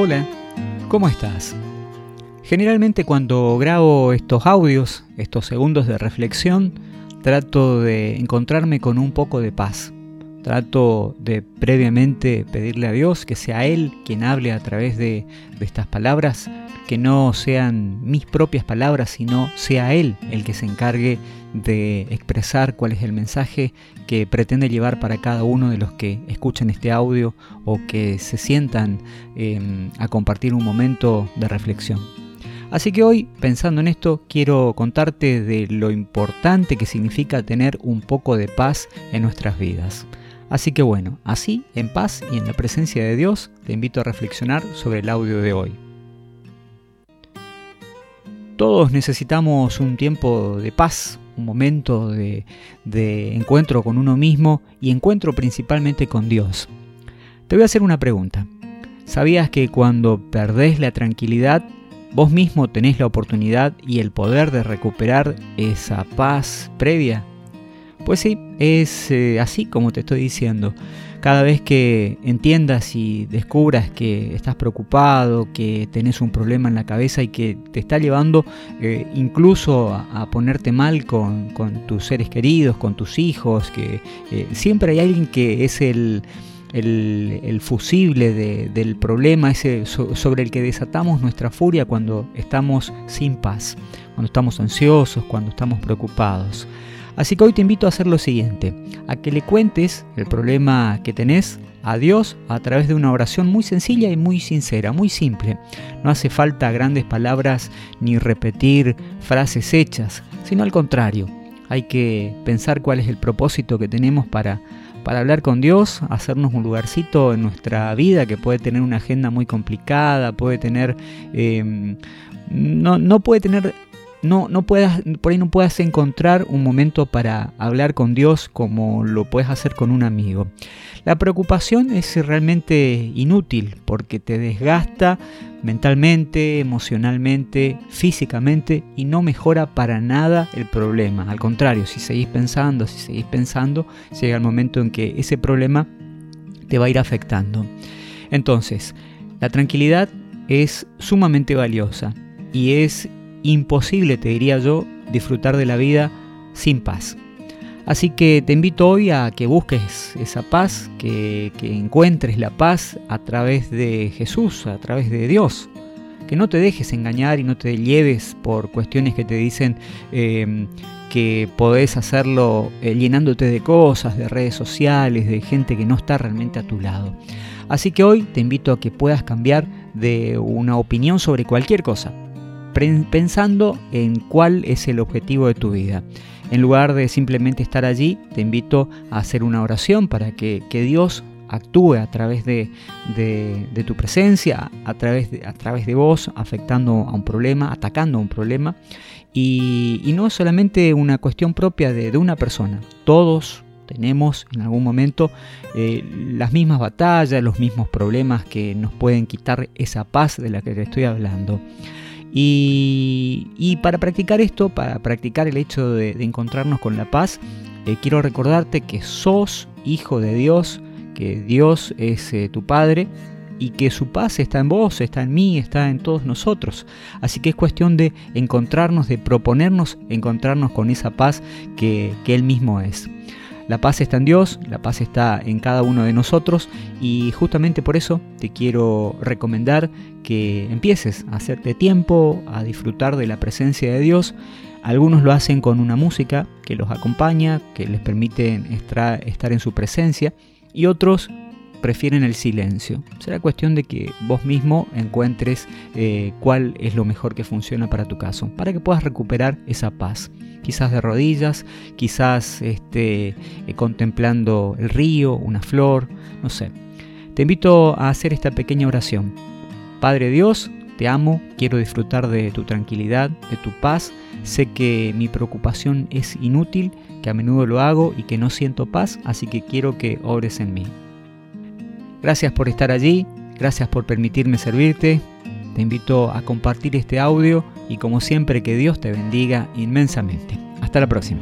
Hola, ¿cómo estás? Generalmente cuando grabo estos audios, estos segundos de reflexión, trato de encontrarme con un poco de paz. Trato de previamente pedirle a Dios que sea Él quien hable a través de, estas palabras, que no sean mis propias palabras, sino sea Él el que se encargue de expresar cuál es el mensaje que pretende llevar para cada uno de los que escuchan este audio o que se sientan em, a compartir un momento de reflexión. Así que hoy, pensando en esto, quiero contarte de lo importante que significa tener un poco de paz en nuestras vidas. Así que bueno, así, en paz y en la presencia de Dios, te invito a reflexionar sobre el audio de hoy. Todos necesitamos un tiempo de paz, un momento de, encuentro con uno mismo y encuentro principalmente con Dios. Te voy a hacer una pregunta. ¿Sabías que cuando perdés la tranquilidad, vos mismo tenés la oportunidad y el poder de recuperar esa paz previa? Pues sí, es eh, así como te estoy diciendo. Cada vez que entiendas y descubras que estás preocupado, que tenés un problema en la cabeza y que te está llevando eh, incluso a, ponerte mal con, tus seres queridos, con tus hijos, que eh, siempre hay alguien que es el, fusible del problema ese sobre el que desatamos nuestra furia cuando estamos sin paz, cuando estamos ansiosos, cuando estamos preocupados. Así que hoy te invito a hacer lo siguiente, a que le cuentes el problema que tenés a Dios a través de una oración muy sencilla y muy sincera, muy simple. No hace falta grandes palabras ni repetir frases hechas, sino al contrario, hay que pensar cuál es el propósito que tenemos para, para hablar con Dios, hacernos un lugarcito en nuestra vida que puede tener una agenda muy complicada, puede tener... Eh, no, no puede tener no, no puedas, por ahí no puedas encontrar un momento para hablar con Dios como lo puedes hacer con un amigo. La preocupación es realmente inútil porque te desgasta mentalmente, emocionalmente, físicamente y no mejora para nada el problema. Al contrario, si seguís pensando, si seguís pensando, llega el momento en que ese problema te va a ir afectando. Entonces, la tranquilidad es sumamente valiosa y es imposible, te diría yo, disfrutar de la vida sin paz. Así que te invito hoy a que busques esa paz, que, encuentres la paz a través de Jesús, a través de Dios. Que no te dejes engañar y no te lleves por cuestiones que te dicen em, que podés hacerlo eh, llenándote de cosas, de redes sociales, de gente que no está realmente a tu lado. Así que hoy te invito a que puedas cambiar de una opinión sobre cualquier cosa pensando en cuál es el objetivo de tu vida. En lugar de simplemente estar allí, te invito a hacer una oración para que, Dios actúe a través de, tu presencia, a través de, a través de vos, afectando a un problema, atacando a un problema. Y, no es solamente una cuestión propia de, una persona. Todos tenemos en algún momento eh, las mismas batallas, los mismos problemas que nos pueden quitar esa paz de la que te estoy hablando. Y, para practicar esto, para practicar el hecho de, encontrarnos con la paz, eh, quiero recordarte que sos hijo de Dios, que Dios es eh, tu Padre y que su paz está en vos, está en mí, está en todos nosotros. Así que es cuestión de encontrarnos, de proponernos encontrarnos con esa paz que, que Él mismo es. La paz está en Dios, la paz está en cada uno de nosotros y justamente por eso te quiero recomendar que empieces a hacerte tiempo, a disfrutar de la presencia de Dios. Algunos lo hacen con una música que los acompaña, que les permite estar en su presencia y otros prefieren el silencio. Será cuestión de que vos mismo encuentres eh, cuál es lo mejor que funciona para tu caso, para que puedas recuperar esa paz quizás de rodillas, quizás este, eh, contemplando el río, una flor, no sé. Te invito a hacer esta pequeña oración. Padre Dios, te amo, quiero disfrutar de tu tranquilidad, de tu paz. Sé que mi preocupación es inútil, que a menudo lo hago y que no siento paz, así que quiero que ores en mí. Gracias por estar allí, gracias por permitirme servirte. Te invito a compartir este audio y como siempre que Dios te bendiga inmensamente. Hasta la próxima.